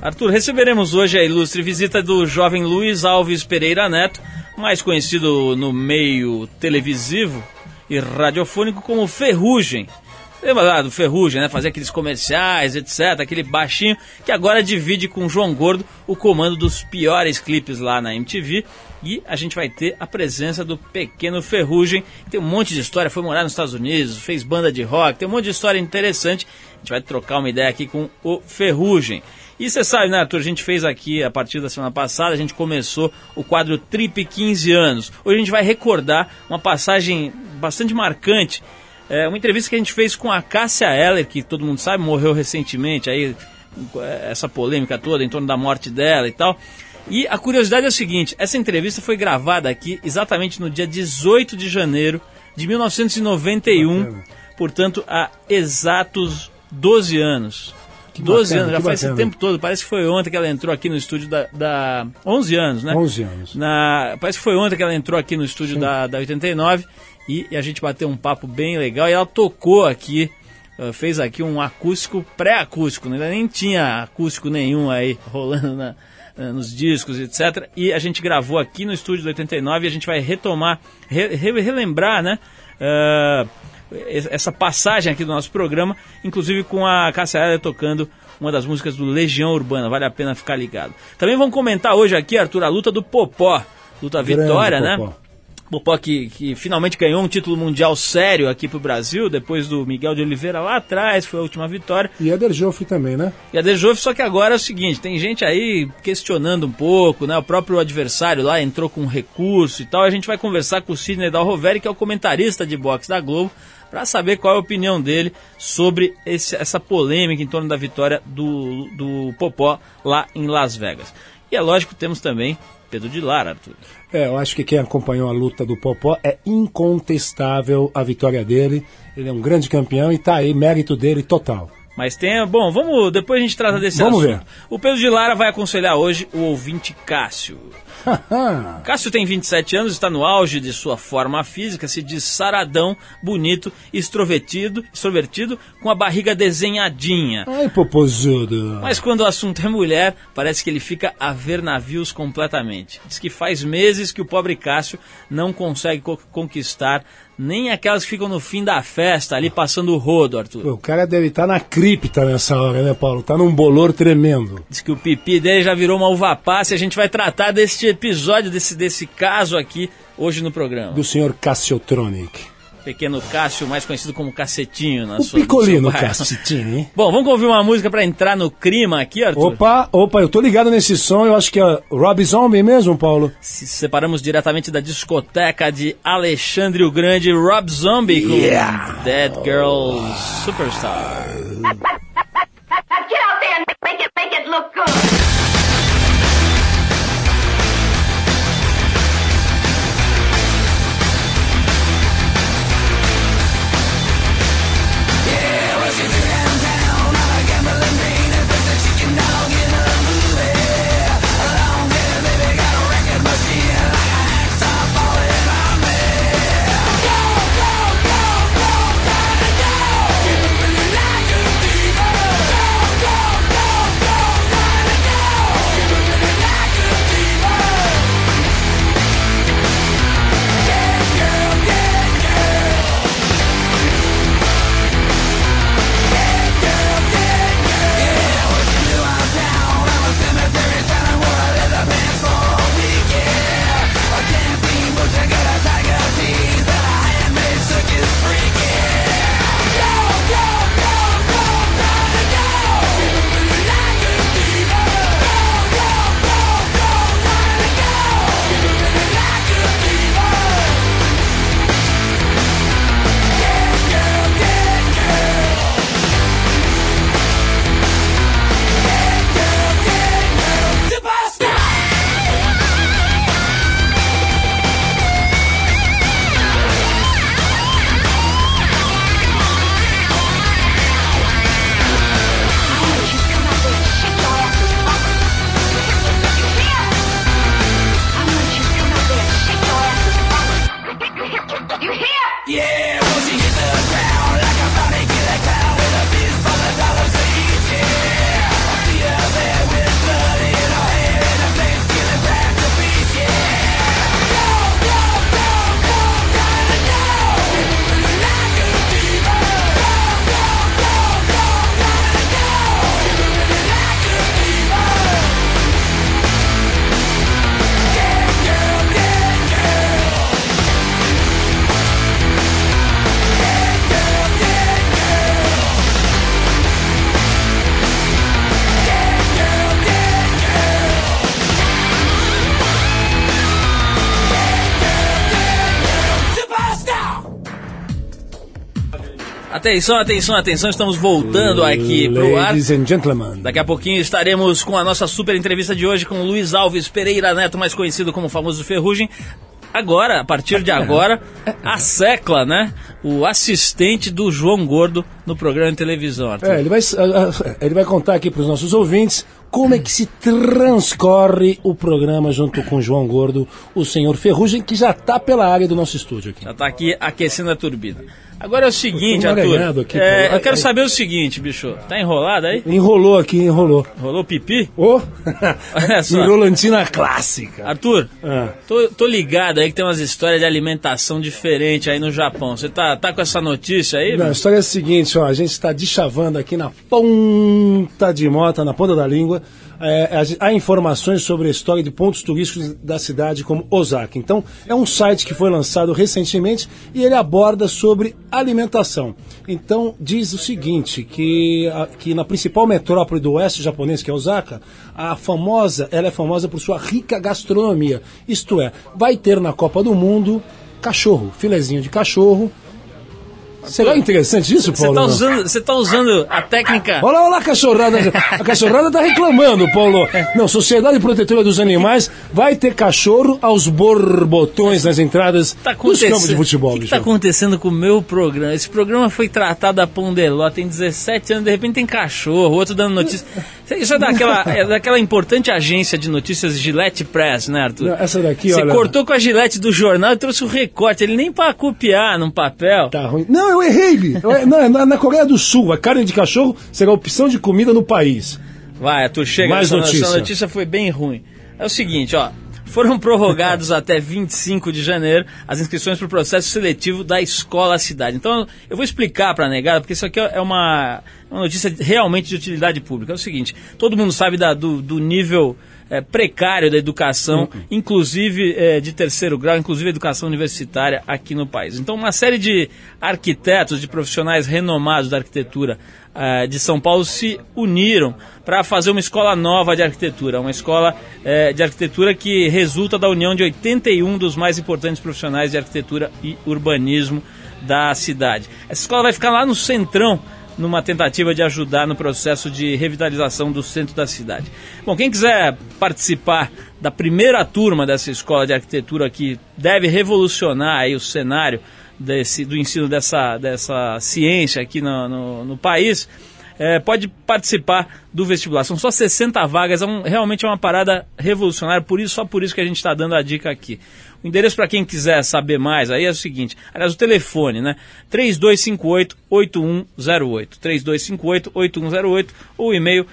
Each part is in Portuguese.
Arthur, receberemos hoje a ilustre visita do jovem Luiz Alves Pereira Neto, mais conhecido no meio televisivo e radiofônico como Ferrugem. Lembra lá do Ferrugem, né? Fazer aqueles comerciais, etc. Aquele baixinho que agora divide com João Gordo o comando dos piores clipes lá na MTV. E a gente vai ter a presença do pequeno Ferrugem. Tem um monte de história, foi morar nos Estados Unidos, fez banda de rock, tem um monte de história interessante. A gente vai trocar uma ideia aqui com o Ferrugem. E você sabe, né, Arthur? A gente fez aqui, a partir da semana passada, a gente começou o quadro Trip 15 anos. Hoje a gente vai recordar uma passagem bastante marcante. É, uma entrevista que a gente fez com a Cássia Eller, que todo mundo sabe, morreu recentemente, aí essa polêmica toda em torno da morte dela e tal. E a curiosidade é o seguinte: essa entrevista foi gravada aqui exatamente no dia 18 de janeiro de 1991, Bacana. portanto, há exatos 12 anos. Que 12 bacana, anos, já faz bacana. esse tempo todo. Parece que foi ontem que ela entrou aqui no estúdio da. da 11 anos, né? 11 anos. Na, parece que foi ontem que ela entrou aqui no estúdio da, da 89 e, e, a gente bateu um papo bem legal. E ela tocou aqui, uh, fez aqui um acústico pré-acústico, né? nem tinha acústico nenhum aí rolando na, uh, nos discos, etc. E a gente gravou aqui no estúdio da 89 e a gente vai retomar, re, re, relembrar, né? Uh, essa passagem aqui do nosso programa, inclusive com a Eller tocando uma das músicas do Legião Urbana, vale a pena ficar ligado. Também vamos comentar hoje aqui, Arthur, a luta do Popó, luta Grande vitória, né? Popó. né? Popó que, que finalmente ganhou um título mundial sério aqui pro Brasil, depois do Miguel de Oliveira lá atrás, foi a última vitória. E a Derjoff também, né? E a Derjoff, só que agora é o seguinte, tem gente aí questionando um pouco, né? O próprio adversário lá entrou com um recurso e tal. A gente vai conversar com o Sidney Dalroveri, que é o comentarista de boxe da Globo, para saber qual é a opinião dele sobre esse, essa polêmica em torno da vitória do, do Popó lá em Las Vegas. E é lógico, temos também Pedro de Lara, Arthur. É, eu acho que quem acompanhou a luta do Popó é incontestável a vitória dele. Ele é um grande campeão e tá aí, mérito dele total. Mas tem. Bom, vamos. Depois a gente trata desse vamos assunto. Ver. O Pedro de Lara vai aconselhar hoje o ouvinte Cássio. Cássio tem 27 anos, está no auge de sua forma física, se diz saradão, bonito, extrovertido, extrovertido, com a barriga desenhadinha. Ai, popozudo. Mas quando o assunto é mulher, parece que ele fica a ver navios completamente. Diz que faz meses que o pobre Cássio não consegue co conquistar nem aquelas que ficam no fim da festa, ali passando o rodo, Arthur. o cara deve estar tá na cripta nessa hora, né, Paulo? Tá num bolor tremendo. Diz que o pipi dele já virou uma uva passa e a gente vai tratar deste episódio, desse, desse caso aqui, hoje no programa. Do senhor Cassiotronic pequeno Cássio, mais conhecido como Cacetinho. Na o sua, Picolino Cacetinho, hein? Bom, vamos ouvir uma música para entrar no clima aqui, Arthur? Opa, opa, eu tô ligado nesse som, eu acho que é Rob Zombie mesmo, Paulo. Se separamos diretamente da discoteca de Alexandre o Grande, Rob Zombie com yeah. Dead Girl Superstar. Get out there and make it, make it look good. Atenção, atenção, atenção, estamos voltando aqui pro ar. Ladies and gentlemen. Daqui a pouquinho estaremos com a nossa super entrevista de hoje com o Luiz Alves Pereira Neto, mais conhecido como o famoso Ferrugem. Agora, a partir de agora, a Secla, né? O assistente do João Gordo no programa de televisão. Arthur. É, ele vai, ele vai contar aqui para os nossos ouvintes como é que se transcorre o programa junto com o João Gordo, o senhor Ferrugem, que já está pela área do nosso estúdio aqui. Já está aqui aquecendo a turbina. Agora é o seguinte, Arthur. aqui, é, eu quero saber o seguinte, bicho. Tá enrolado aí? Enrolou aqui, enrolou. Rolou pipi? Ô! Olha só. Enrolantina clássica. Arthur, Ah. tô, tô ligado aí que tem umas histórias de alimentação diferente aí no Japão. Você tá, tá com essa notícia aí? Não, a história é a seguinte, ó, a gente está deschavando aqui na ponta de mota, na ponta da língua, é, há informações sobre a história de pontos turísticos da cidade como Osaka. Então, é um site que foi lançado recentemente e ele aborda sobre alimentação. Então, diz o seguinte, que, a- que na principal metrópole do oeste japonês, que é Osaka, a famosa, ela é famosa por sua rica gastronomia. Isto é, vai ter na Copa do Mundo cachorro, filezinho de cachorro, Será interessante isso, Você Paulo? tá, não? usando, você tá usando a técnica. Olha lá, olha lá a cachorrada. A cachorrada tá reclamando, Paulo. Não, Sociedade Protetora dos Animais vai ter cachorro aos borbotões nas entradas Tá dos campos de futebol, O que, que bicho. tá acontecendo com o meu programa? Esse programa foi tratado a Pondeló, tem 17 anos, de repente tem cachorro, outro dando notícia. Isso é daquela, é daquela importante agência de notícias Gillette Press, né, Arthur? Não, essa daqui, Você olha. cortou com a Gillette do jornal e trouxe o recorte, ele nem para copiar num papel. Tá ruim. Não, eu errei. Eu- não, na, na Coreia do Sul, a carne de cachorro será opção de comida no país. Vai, Arthur, chega. Mais essa, notícia. essa notícia foi bem ruim. É o seguinte, ó. Foram prorrogados até 25 de janeiro as inscrições para o processo seletivo da Escola Cidade. Então, eu vou explicar para a negada, porque isso aqui é uma, uma notícia realmente de utilidade pública. É o seguinte, todo mundo sabe da- do, do nível é, precário da educação, inclusive é, de terceiro grau, inclusive educação universitária aqui no país. Então, uma série de arquitetos, de profissionais renomados da arquitetura eh, de São Paulo se uniram para fazer uma escola nova de arquitetura, uma escola eh, de arquitetura que resulta da união de 81 dos mais importantes profissionais de arquitetura e urbanismo da cidade. Essa escola vai ficar lá no centrão numa tentativa de ajudar no processo de revitalização do centro da cidade. Bom, quem quiser participar da primeira turma dessa escola de arquitetura que deve revolucionar aí o cenário desse, do ensino dessa, dessa ciência aqui no, no, no país, é, pode participar do vestibular. São só 60 vagas, é um, realmente é uma parada revolucionária, por isso, só por isso que a gente está dando a dica aqui. O endereço para quem quiser saber mais aí é o seguinte, aliás, o telefone, né? 3258-8108, 3258-8108, ou o e-mail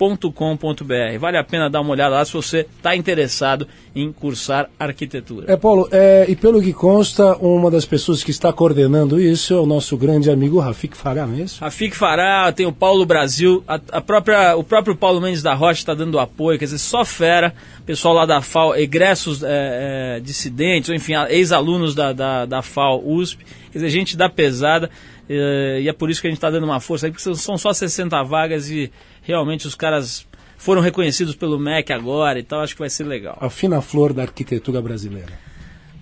escolacidade.superig.com.br. Vale a pena dar uma olhada lá se você está interessado em cursar arquitetura. É, Paulo, é, e pelo que consta, uma das pessoas que está coordenando isso é o nosso grande amigo Rafik Farah, não é isso? Rafik Fará, tem o Paulo Brasil, a, a própria, o próprio Paulo Mendes da Rocha está dando apoio, quer dizer, só fera, pessoal lá da FAO, egressos é, é, dissidentes, ou enfim, ex-alunos da, da, da FAO USP, quer dizer, gente da pesada, e é por isso que a gente está dando uma força aí, porque são, são só 60 vagas e realmente os caras foram reconhecidos pelo MEC agora e tal, acho que vai ser legal. A fina flor da arquitetura brasileira.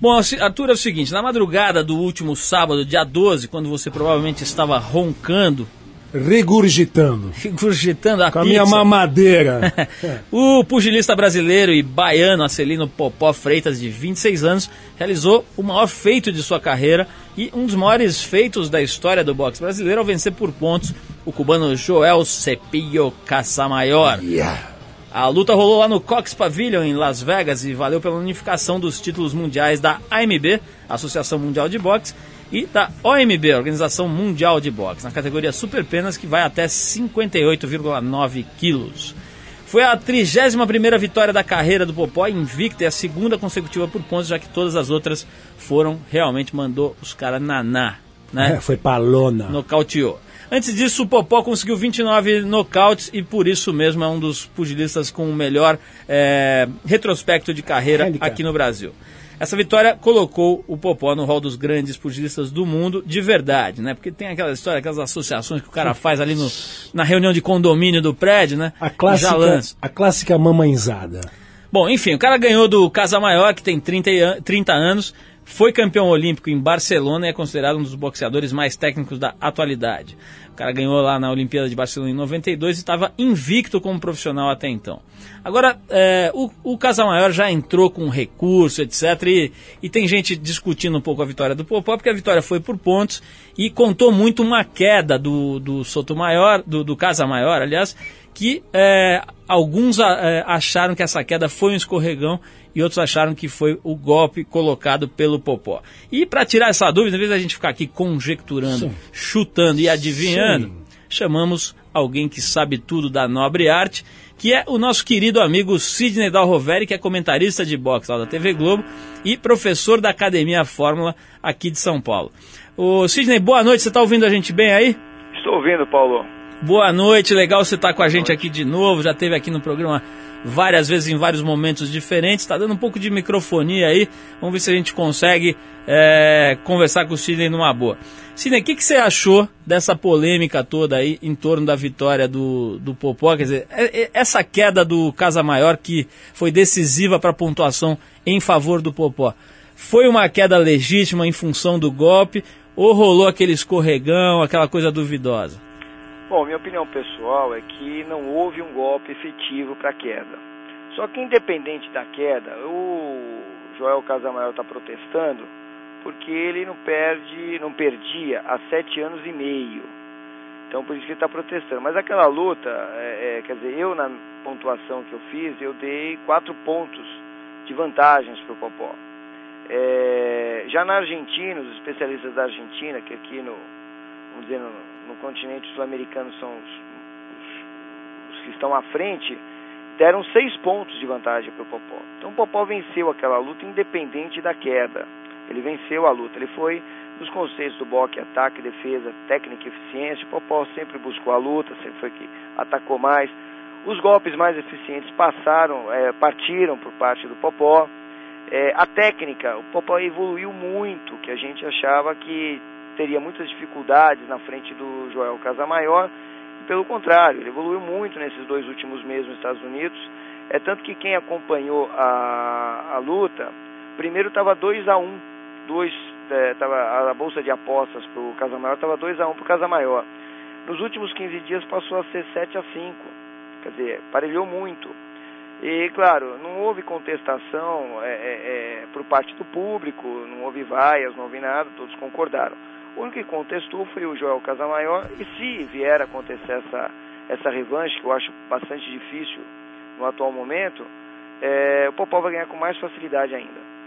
Bom, Arthur, é o seguinte, na madrugada do último sábado, dia 12, quando você provavelmente estava roncando, Regurgitando. regurgitando a Com a pizza, minha mamadeira. O pugilista brasileiro e baiano Acelino Popó Freitas, de 26 anos, realizou o maior feito de sua carreira e um dos maiores feitos da história do boxe brasileiro ao vencer por pontos o cubano Joel Cepillo Casamayor. A luta rolou lá no Cox Pavilion, em Las Vegas, e valeu pela unificação dos títulos mundiais da AMB, Associação Mundial de Boxe, e da OMB, Organização Mundial de Boxe, na categoria Super Penas, que vai até 58,9 quilos. Foi a 31ª vitória da carreira do Popó, invicta, e a segunda consecutiva por pontos, já que todas as outras foram, realmente mandou os caras naná, né? É, foi palona. nocauteou. Antes disso, o Popó conseguiu 29 nocautes e por isso mesmo é um dos pugilistas com o melhor é, retrospecto de carreira aqui no Brasil. Essa vitória colocou o Popó no rol dos grandes pugilistas do mundo de verdade, né? Porque tem aquela história, aquelas associações que o cara faz ali no, na reunião de condomínio do prédio, né? A clássica, a clássica mamãezada. Bom, enfim, o cara ganhou do Casa Maior, que tem 30, e an- 30 anos, foi campeão olímpico em Barcelona e é considerado um dos boxeadores mais técnicos da atualidade. O cara ganhou lá na Olimpíada de Barcelona em 92 e estava invicto como profissional até então. Agora, é, o, o Casamaior já entrou com recurso, etc. E, e, tem gente discutindo um pouco a vitória do Popó, porque a vitória foi por pontos e contou muito uma queda do, do Sotomayor, do, do Casamaior, aliás, que é, alguns é, acharam que essa queda foi um escorregão e outros acharam que foi o golpe colocado pelo Popó. E para tirar essa dúvida, em vez da gente ficar aqui conjecturando, Sim. chutando e adivinhando, Sim. chamamos alguém que sabe tudo da nobre arte, que é o nosso querido amigo Sidney Dalroveri, que é comentarista de boxe lá da TV Globo e professor da Academia Fórmula aqui de São Paulo. O Sidney, boa noite, você está ouvindo a gente bem aí? Estou ouvindo, Paulo. Boa noite, legal você estar tá com a gente aqui de novo. Já teve aqui no programa várias vezes em vários momentos diferentes. Está dando um pouco de microfonia aí. Vamos ver se a gente consegue é, conversar com o Sidney numa boa. Sidney, o que, que, você achou dessa polêmica toda aí em torno da vitória do, do Popó? Quer dizer, é, é, essa queda do Casa Maior que foi decisiva para a pontuação em favor do Popó. Foi uma queda legítima em função do golpe ou rolou aquele escorregão, aquela coisa duvidosa? Bom, minha opinião pessoal é que não houve um golpe efetivo para a queda. Só que independente da queda, o Joel Casamayor está protestando porque ele não perde, não perdia há sete anos e meio. Então por isso que ele está protestando. Mas aquela luta, é, é, quer dizer, eu na pontuação que eu fiz, eu dei quatro pontos de vantagens para o Popó. É, já na Argentina, os especialistas da Argentina, que aqui no, vamos dizer, no, no continente sul-americano são os, os, os, que estão à frente, deram seis pontos de vantagem para o Popó. Então o Popó venceu aquela luta independente da queda. Ele venceu a luta. Ele foi nos conceitos do boxe, ataque, defesa, técnica e eficiência. O Popó sempre buscou a luta, sempre foi que atacou mais. Os golpes mais eficientes passaram, é, partiram por parte do Popó. É, a técnica, o Popó evoluiu muito, que a gente achava que teria muitas dificuldades na frente do Joel Casamaior, pelo contrário, ele evoluiu muito nesses dois últimos meses nos Estados Unidos. É tanto que quem acompanhou a, a luta, primeiro estava 2 a 1 um, dois, é, tava, a bolsa de apostas para o Casamaior estava 2 a 1 um para o Casamaior. Nos últimos 15 dias passou a ser 7 a 5 quer dizer, parelhou muito. E, claro, não houve contestação é, é, é, por parte do público, não houve vaias, não houve nada, todos concordaram. O único que contestou foi o Joel Casamaior, e se vier a acontecer essa, essa revanche, que eu acho bastante difícil no atual momento, é, o Popó vai ganhar com mais facilidade ainda.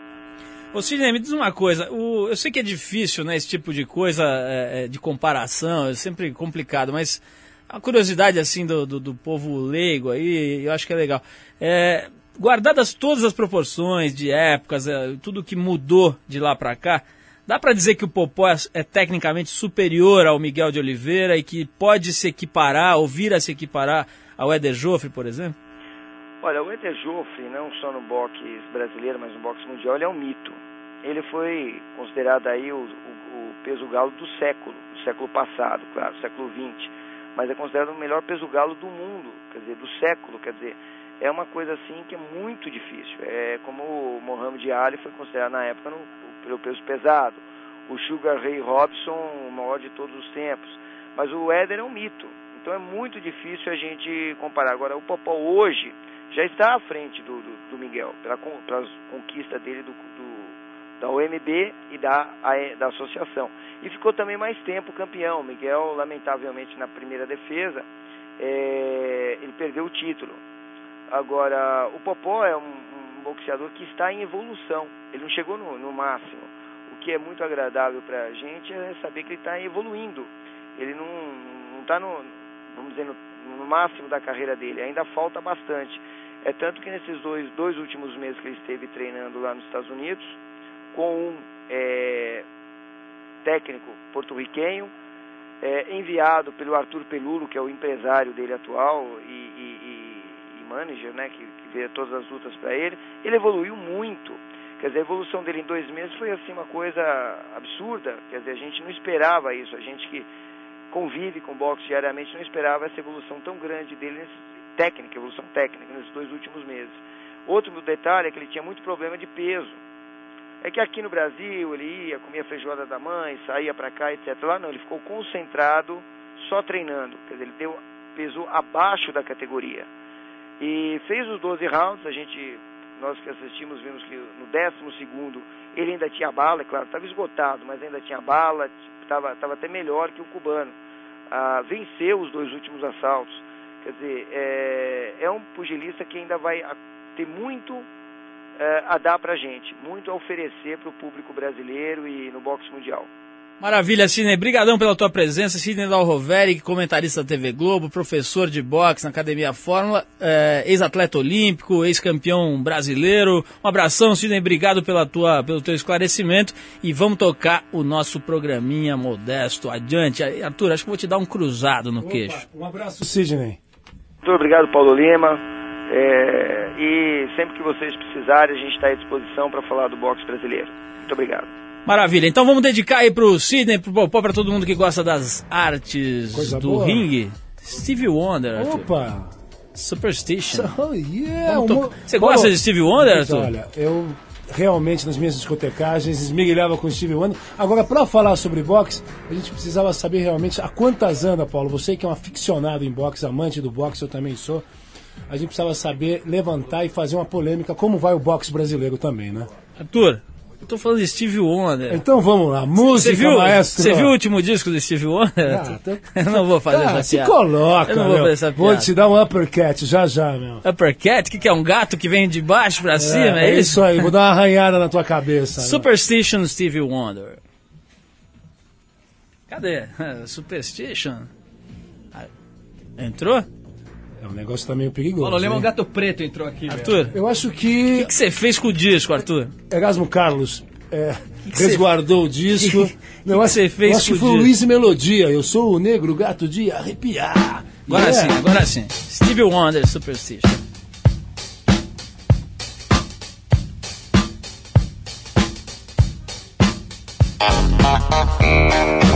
Ô Sidney, me diz uma coisa, o, eu sei que é difícil, né, esse tipo de coisa é, é de comparação, é sempre complicado, mas a curiosidade, assim, do, do, do povo leigo aí, eu acho que é legal. É, guardadas todas as proporções de épocas, é, tudo que mudou de lá para cá, Dá para dizer que o Popó é, é, tecnicamente superior ao Miguel de Oliveira e que pode se equiparar ou vir a se equiparar ao Éder Joffre, por exemplo? Olha, o Éder Joffre, não só no boxe brasileiro, mas no boxe mundial, ele é um mito. Ele foi considerado aí o, o, o peso galo do século, do século passado, claro, século XX. Mas é considerado o melhor peso galo do mundo, quer dizer, do século, quer dizer, é uma coisa assim que é muito difícil. É como o Mohamed Ali foi considerado na época no, pelo peso pesado. O Sugar Ray Robson, o maior de todos os tempos. Mas o Éder é um mito. Então é muito difícil a gente comparar. Agora, o Popó hoje já está à frente do, do, do Miguel, pela, pela conquista dele do, do, da OMB e da, a, da associação. E ficou também mais tempo campeão. Miguel, lamentavelmente, na primeira defesa, é, ele perdeu o título. Agora, o Popó é um, um boxeador que está em evolução. Ele não chegou no, no máximo. O que é muito agradável para a gente é saber que ele está evoluindo. Ele não está no, vamos dizer, no, no, máximo da carreira dele. Ainda falta bastante. É tanto que nesses dois, dois últimos meses que ele esteve treinando lá nos Estados Unidos, com um é, técnico porto-riquenho, é, enviado pelo Arthur Pelulo, que é o empresário dele atual e, e, e manager, né, que, que vê todas as lutas para ele, ele evoluiu muito. Quer dizer, a evolução dele em dois meses foi assim uma coisa absurda. Quer dizer, a gente não esperava isso. A gente que convive com boxe diariamente não esperava essa evolução tão grande dele, nesse, técnica, evolução técnica, nesses dois últimos meses. Outro detalhe é que ele tinha muito problema de peso. É que aqui no Brasil ele ia, comia feijoada da mãe, saía para cá, etc. Lá não, ele ficou concentrado, só treinando. Quer dizer, ele deu, pesou abaixo da categoria. E fez os 12 rounds, a gente, nós que assistimos, vimos que no 12 segundo ele ainda tinha bala, é claro, estava esgotado, mas ainda tinha bala, estava até melhor que o cubano. Ah, venceu os dois últimos assaltos. Quer dizer, é, é um pugilista que ainda vai ter muito é, a dar para a gente, muito a oferecer para o público brasileiro e no boxe mundial. Maravilha, Sidney. Brigadão pela tua presença. Sidney Dalroveri, comentarista da TV Globo, professor de boxe na Academia Fórmula, é, ex-atleta olímpico, ex-campeão brasileiro. Um abração, Sidney. Obrigado pela tua, pelo teu esclarecimento. E vamos tocar o nosso programinha modesto adiante. Arthur, acho que vou te dar um cruzado no Opa, queixo. Um abraço, Sidney. Muito obrigado, Paulo Lima. É, e sempre que vocês precisarem, a gente está à disposição para falar do boxe brasileiro. Muito obrigado. Maravilha, então vamos dedicar aí pro Sidney, pro para todo mundo que gosta das artes Coisa do boa. ringue. Stevie Wonder. Opa! Superstition. Oh, yeah. Você gosta de Stevie Wonder, Arthur? Olha, eu realmente nas minhas discotecagens esmirilhava com Stevie Wonder. Agora, para falar sobre boxe, a gente precisava saber realmente a quantas anda, Paulo. Você que é um aficionado em boxe, amante do boxe, eu também sou. A gente precisava saber levantar e fazer uma polêmica, como vai o boxe brasileiro também, né? Arthur, eu tô falando de Steve Wonder. Então vamos lá, música, viu, maestro. Você viu o último disco do Steve Wonder? Ah, tá... Eu não vou fazer ah, essa se piada. coloca, Eu não vou meu. fazer essa piada. Vou te dar um uppercut já já, meu. Uppercut? O que, que é? Um gato que vem de baixo pra é, cima? É, é isso? isso aí, vou dar uma arranhada na tua cabeça. Superstition meu. Steve Wonder. Cadê? Superstition? Ah, entrou? É um negócio tá meio perigoso. Olha, lembra um gato preto entrou aqui. Arthur, velho. eu acho que. O que você fez com o disco, Arthur? Erasmo Carlos é, que que resguardou cê... o disco. Que você fez eu acho que foi o Luiz Melodia. Eu sou o negro gato de arrepiar. Agora yeah. sim, agora sim. Stevie Wonder, Superstition. Thank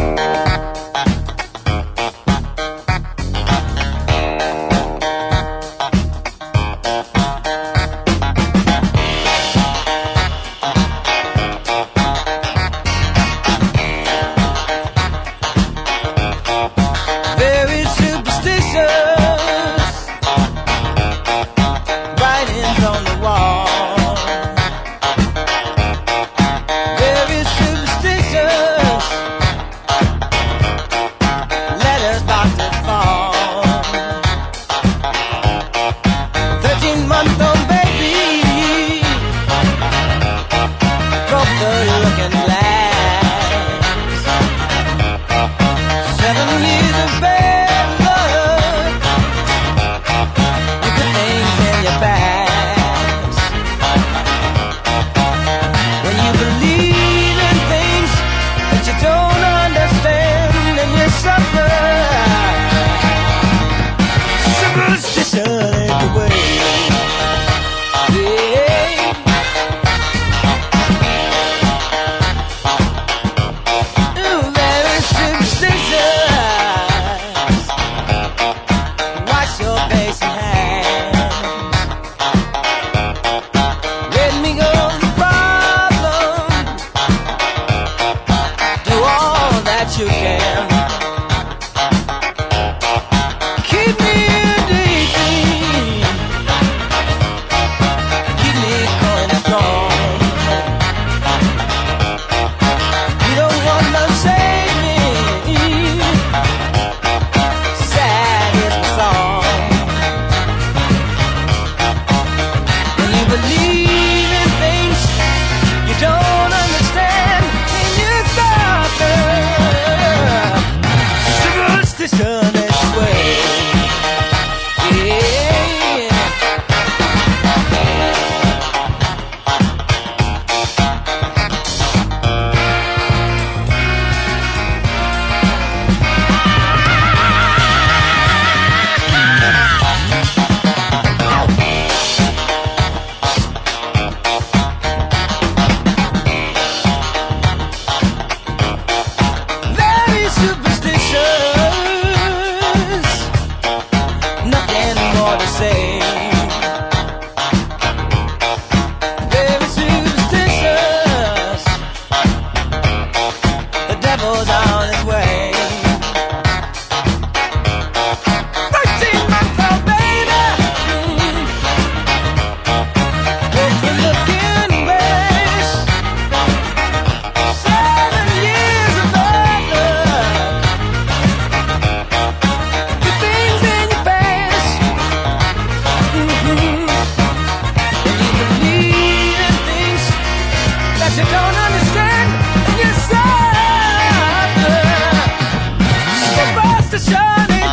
Shine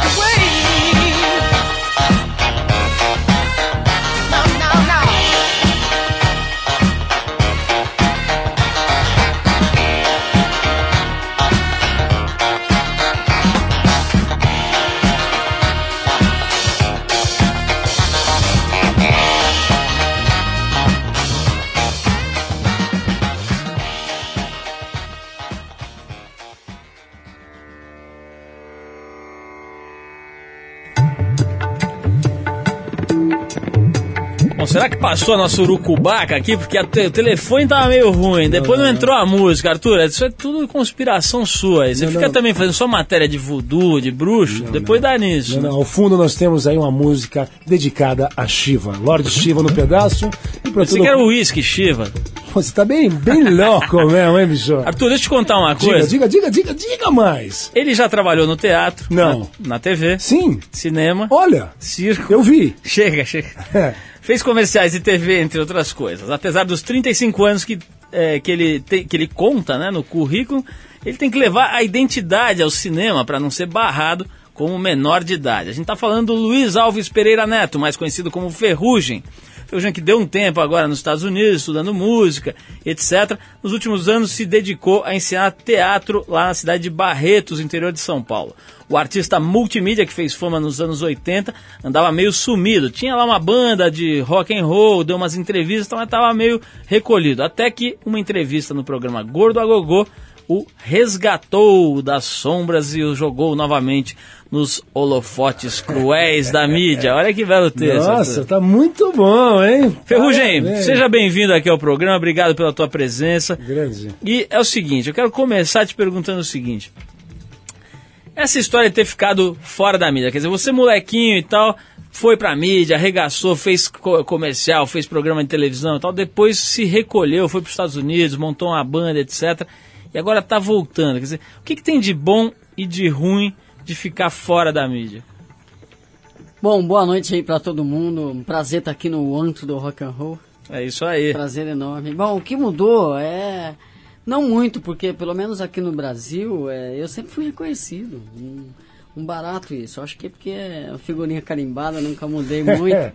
passou a nossa urucubaca aqui? Porque te- o telefone tava meio ruim. Depois não, entrou a música, Arthur. Isso é tudo conspiração sua. aí. Você Não, fica não. também fazendo só matéria de voodoo, de bruxo. depois dá nisso. Não, não, ao fundo nós temos aí uma música dedicada a Shiva. Lord Shiva no pedaço. E pra Você tudo... quer o uísque, Shiva? Você tá bem, bem louco mesmo, hein, bicho? Arthur, deixa eu te contar uma Diga, coisa. diga, diga, diga, diga mais. Ele já trabalhou no teatro, Não. na, na TV, Sim, cinema, olha, circo. eu vi. Chega, chega. É. Fez comerciais de TV, entre outras coisas. Apesar dos 35 anos que, é, que, ele, tem- que ele conta né, no currículo, ele tem que levar a identidade ao cinema para não ser barrado como menor de idade. A gente está falando do Luiz Alves Pereira Neto, mais conhecido como Ferrugem. Ferrugem que deu um tempo agora nos Estados Unidos, estudando música, etc. Nos últimos anos se dedicou a ensinar teatro lá na cidade de Barretos, interior de São Paulo. O artista multimídia que fez fama nos anos 80 andava meio sumido. Tinha lá uma banda de rock and roll, deu umas entrevistas, mas estava meio recolhido. Até que uma entrevista no programa Gordo a Gogô o resgatou das sombras e o jogou novamente nos holofotes cruéis da mídia. Olha que belo texto. Nossa, Arthur. tá muito bom, hein? Ferrugem, Parabéns. seja bem-vindo aqui ao programa, obrigado pela tua presença. Grande. E é o seguinte, eu quero começar te perguntando o seguinte. Essa história de ter ficado fora da mídia, quer dizer, você molequinho e tal, foi pra mídia, arregaçou, fez co- comercial, fez programa de televisão e tal, depois se recolheu, foi pros Estados Unidos, montou uma banda, etc. E agora tá voltando. Quer dizer, o que, que tem de bom e de ruim de ficar fora da mídia? Bom, boa noite aí pra todo mundo. Um prazer estar aqui no antro do rock and roll. É isso aí. Prazer enorme. Bom, o que mudou é não muito, porque pelo menos aqui no Brasil é, eu sempre fui reconhecido. Um, um barato isso. Acho que é porque é figurinha carimbada, nunca mudei muito.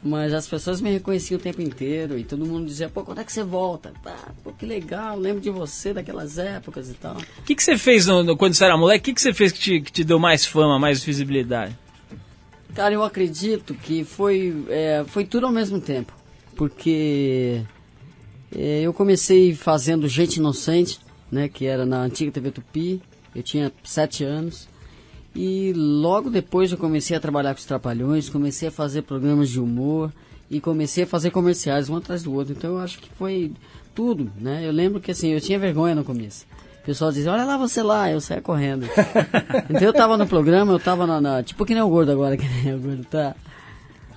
Mas as pessoas me reconheciam o tempo inteiro e todo mundo dizia, pô, quando é que você volta? Tá, pô, que legal, lembro de você daquelas épocas e tal. O que, que você fez no- no- quando você era moleque? O que, que você fez que te, que te deu mais fama, mais visibilidade? Cara, eu acredito que foi, é, foi tudo ao mesmo tempo. Porque eu comecei fazendo Gente Inocente, né, que era na antiga TV Tupi. Eu tinha sete anos. E logo depois eu comecei a trabalhar com os Trapalhões, comecei a fazer programas de humor e comecei a fazer comerciais um atrás do outro. Então eu acho que foi tudo, né? Eu lembro que assim, eu tinha vergonha no começo. O pessoal dizia, olha lá você lá, eu saía correndo. então eu tava no programa, eu tava na, na- Tipo que nem o gordo agora, que nem o gordo tá.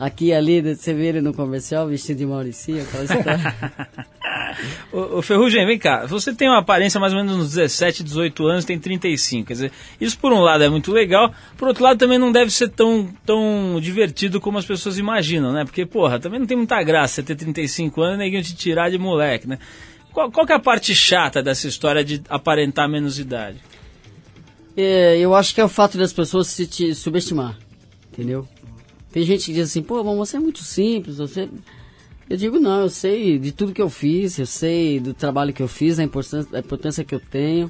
Aqui e ali, você vê ele no comercial vestido de Mauricinho, aquela história. Ô, ô, Ferrugem, vem cá. Você tem uma aparência mais ou menos uns 17, 18 anos, tem 35. Quer dizer, isso por um lado é muito legal, por outro lado também não deve ser tão, tão divertido como as pessoas imaginam, né? Porque, porra, também não tem muita graça você ter 35 anos e ninguém te tirar de moleque, né? Qual, qual que é a parte chata dessa história de aparentar menos idade? É, eu acho que é o fato das pessoas se te subestimar, entendeu? Tem gente que diz assim, pô, mas você é muito simples, você... Eu digo, não, eu sei de tudo que eu fiz, eu sei do trabalho que eu fiz, da importância, da importância que eu tenho,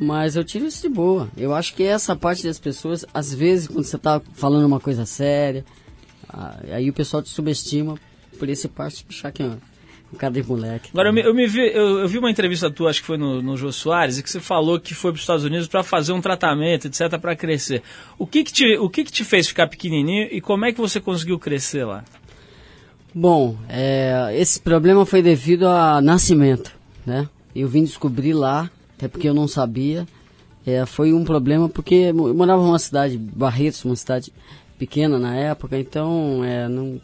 mas eu tiro isso de boa. Eu acho que essa parte das pessoas, às vezes, quando você tá falando uma coisa séria, ah, aí o pessoal te subestima por esse parte de achar um cara de moleque. Agora, eu, me, eu, me vi, eu, eu vi uma entrevista tua, acho que foi no, no Jô Soares, e que você falou que foi para os Estados Unidos para fazer um tratamento, etc., para crescer. O, que que, te, o que, que te fez ficar pequenininho e como é que você conseguiu crescer lá? Bom, é, esse problema foi devido a nascimento, né? Eu vim descobrir lá, até porque eu não sabia. É, foi um problema porque eu morava numa cidade, Barretos, uma cidade pequena na época, então é, não,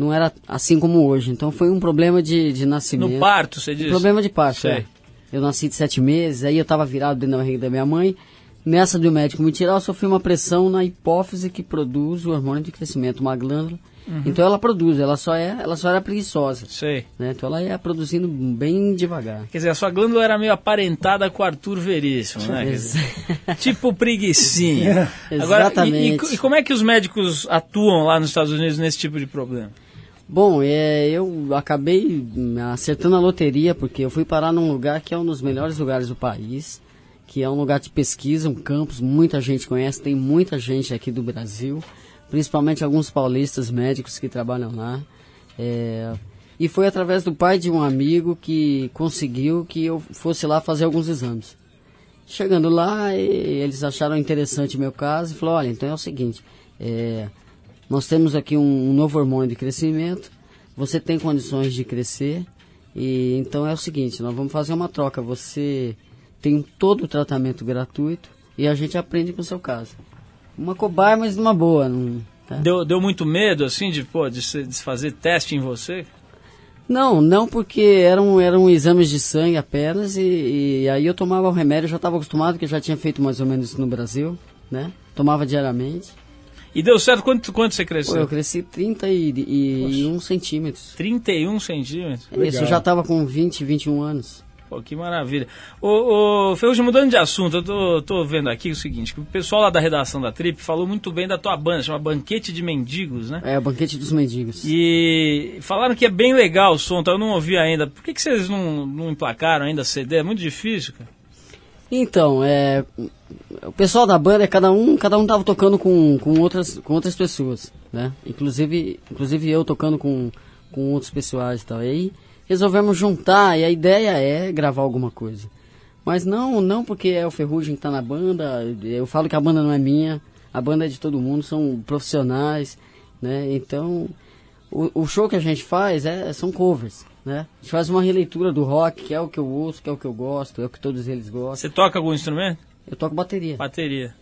não era assim como hoje. Então foi um problema de, de nascimento. No parto, você Um disse? problema de parto, Sei. é. Eu nasci de sete meses, aí eu estava virado dentro da barriga da minha mãe. Nessa do médico me tirar, eu sofri uma pressão na hipófise que produz o hormônio de crescimento, uma glândula. Então ela produz, ela só é, ela só era preguiçosa. Sei. Né? Então ela ia produzindo bem devagar. Quer dizer, a sua glândula era meio aparentada com o Arthur Veríssimo, né? Quer dizer, tipo preguicinha. Agora, e- Exatamente. E, e como é que os médicos atuam lá nos Estados Unidos nesse tipo de problema? Bom, é, eu acabei hum, acertando a loteria porque eu fui parar num lugar que é um dos melhores lugares do país, que é um lugar de pesquisa, um campus, muita gente conhece, tem muita gente aqui do Brasil, principalmente alguns paulistas médicos que trabalham lá. É, e foi através do pai de um amigo que conseguiu que eu fosse lá fazer alguns exames. Chegando lá, eles acharam interessante o meu caso e falou, olha, então é o seguinte, é, nós temos aqui um, um novo hormônio de crescimento, você tem condições de crescer, e então é o seguinte, nós vamos fazer uma troca, você tem todo o tratamento gratuito e a gente aprende com o seu caso. Uma cobaia, mas numa boa. Não, tá? Deu, deu muito medo, assim, de, pô, de, se- de fazer teste em você? Não, não porque eram, eram exames de sangue apenas e, e aí eu tomava o remédio, já estava acostumado, que já tinha feito mais ou menos isso no Brasil, né? Tomava diariamente. E deu certo? Quanto, quanto você Pô, cresceu? eu cresci 31 centímetros. 31 centímetros. É Isso, eu já estava com 20, 21 anos. Pô, que maravilha. Ô, ô Ferrugem, mudando de assunto, eu tô, tô vendo aqui o seguinte, que o pessoal lá da redação da Trip falou muito bem da tua banda, chama Banquete de Mendigos, né? É, o banquete dos mendigos. E falaram que é bem legal o som, tá? eu não ouvi ainda. Por que, que vocês não, não emplacaram ainda CD? É muito difícil, cara. Então, é, o pessoal da banda, cada um, cada um tava tocando com, com, outras, com outras pessoas, né? Inclusive, inclusive eu tocando com, com outros pessoais e tal. E aí resolvemos juntar e a ideia é gravar alguma coisa. Mas não, não porque é o Ferrugem que tá na banda, eu falo que a banda não é minha, a banda é de todo mundo, são profissionais, né? Então, o, o show que a gente faz é, são covers, né? A gente faz uma releitura do rock, que é o que eu ouço, que é o que eu gosto, é o que todos eles gostam. Você toca algum instrumento? Eu toco bateria. Bateria.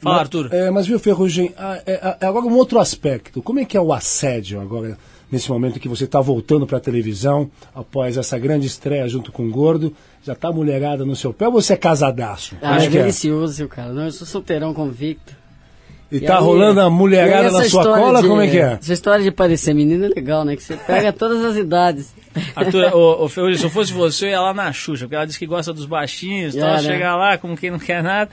Fala, Mas- Arthur. É, mas viu, Ferrugem, ah, é, ah, é agora um outro aspecto. Como é que é o assédio agora, nesse momento que você está voltando para a televisão, após essa grande estreia junto com o Gordo? Já tá a mulherada no seu pé ou você é casadaço? Ah, é é que é? delicioso, cara. Não, eu sou solteirão convicto. E, tá aí- rolando a e mulherada na sua cola? de- Como é que é? Essa história de parecer menino é legal, né? Que você pega todas as idades. Arthur, ô, ô, se eu fosse você, eu ia lá na Xuxa, porque ela disse que gosta dos baixinhos, tal, né? chegar lá como quem não quer nada.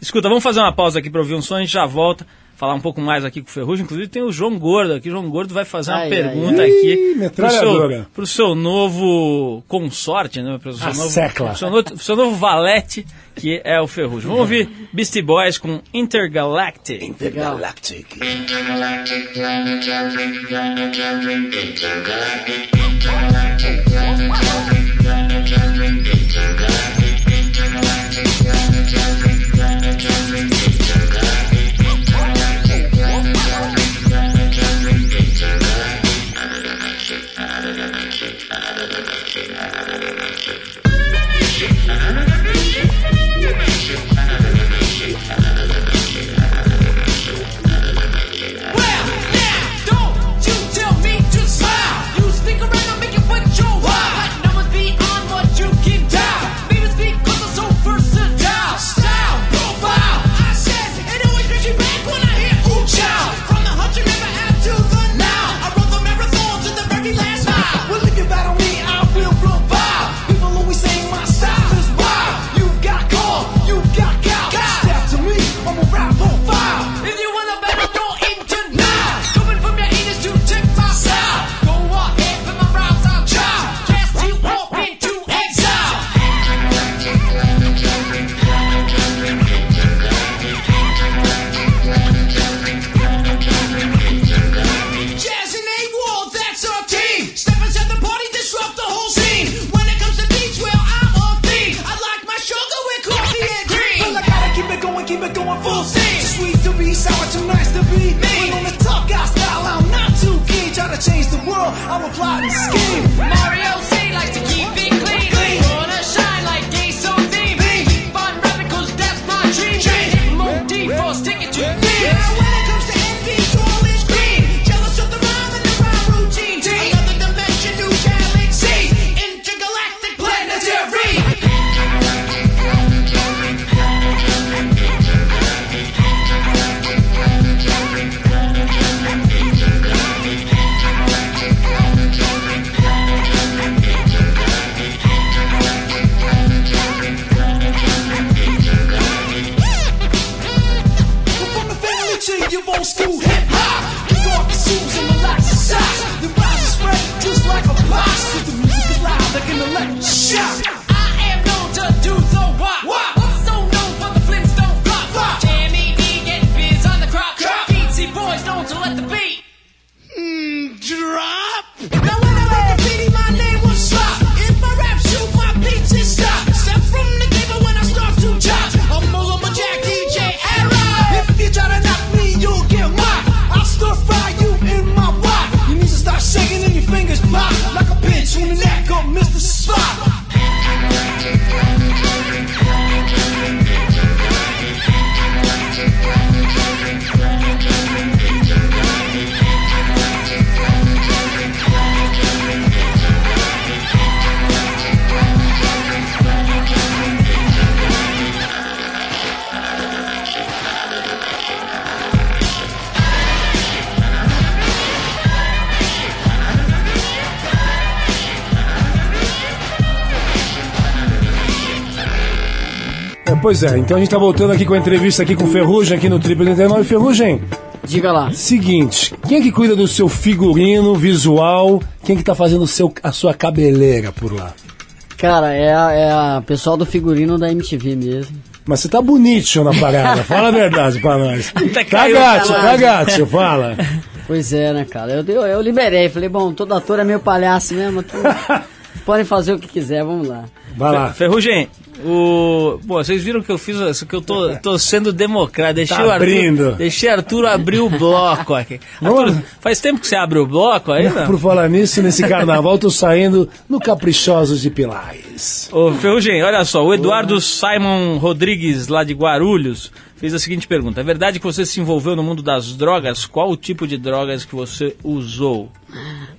Escuta, vamos fazer uma pausa aqui para ouvir um som, a gente já volta, falar um pouco mais aqui com o Ferrugem. Inclusive tem o João Gordo aqui, o João Gordo vai fazer uma Ai, ai, pergunta ai. aqui pro metralhadora. seu, pro seu novo consorte, né? Pro seu A novo, secla. pro seu, no- pro seu novo valete, que é o Ferrugem. Vamos ouvir Beastie Boys com Intergalactic. Legal. Well, Pois é, então a gente tá voltando aqui com a entrevista aqui com o Ferrugem, aqui no Triple 89. Ferrugem, Diga lá. seguinte, quem é que cuida do seu figurino, visual? Quem é que tá fazendo seu, a sua cabeleira por lá? Cara, é a, é a pessoal do figurino da MTV mesmo. Mas você tá bonito na parada, fala a verdade pra nós. Tá caiu gato, tá gato, fala. Pois é, né, cara? Eu, eu, eu liberei. Falei, bom, todo ator é meio palhaço mesmo. então podem fazer o que quiser, vamos lá. Vai lá. Ferrugem, o. Pô, vocês viram que eu fiz isso, que eu tô, tô sendo democrata. Deixei Tá o Arthur. abrindo. Deixei Arthur abrir o bloco aqui. Arthur, faz tempo que você abre o bloco aí, não? Por falar nisso, nesse carnaval tô saindo no Caprichosos de Pilares. Ô, Ferrugem, olha só, o Eduardo Simon Rodrigues, lá de Guarulhos, fez a seguinte pergunta. É verdade que você se envolveu no mundo das drogas? Qual o tipo de drogas que você usou?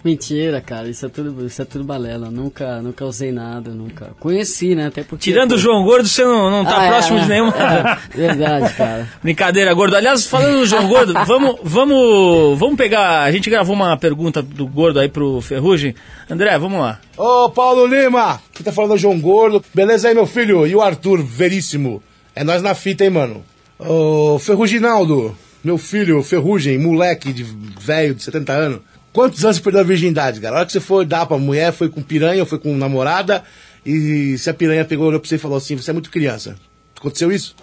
Mentira, cara. Isso é tudo, isso é tudo balela. Nunca, nunca usei nada, nunca. Conheci, né? Até porque. Tirando o João Gordo, você não, não tá Ah, é, próximo é, de nenhuma. é, verdade, cara. Brincadeira, Gordo. Aliás, falando do João Gordo, vamos, vamos, vamos pegar. A gente gravou uma pergunta do Gordo aí pro Ferrugem. André, vamos lá. Ô, Paulo Lima, que tá falando é o João Gordo. Beleza aí, meu filho? E o Arthur, veríssimo. É nós na fita, hein, mano? Ô, Ferruginaldo, meu filho, Ferrugem, moleque de velho de 70 anos. Quantos anos você perdeu a virgindade, cara? A hora que você foi dar pra mulher, foi com piranha, foi com namorada, e se a piranha pegou, olhou pra você e falou assim, você é muito criança. Aconteceu isso?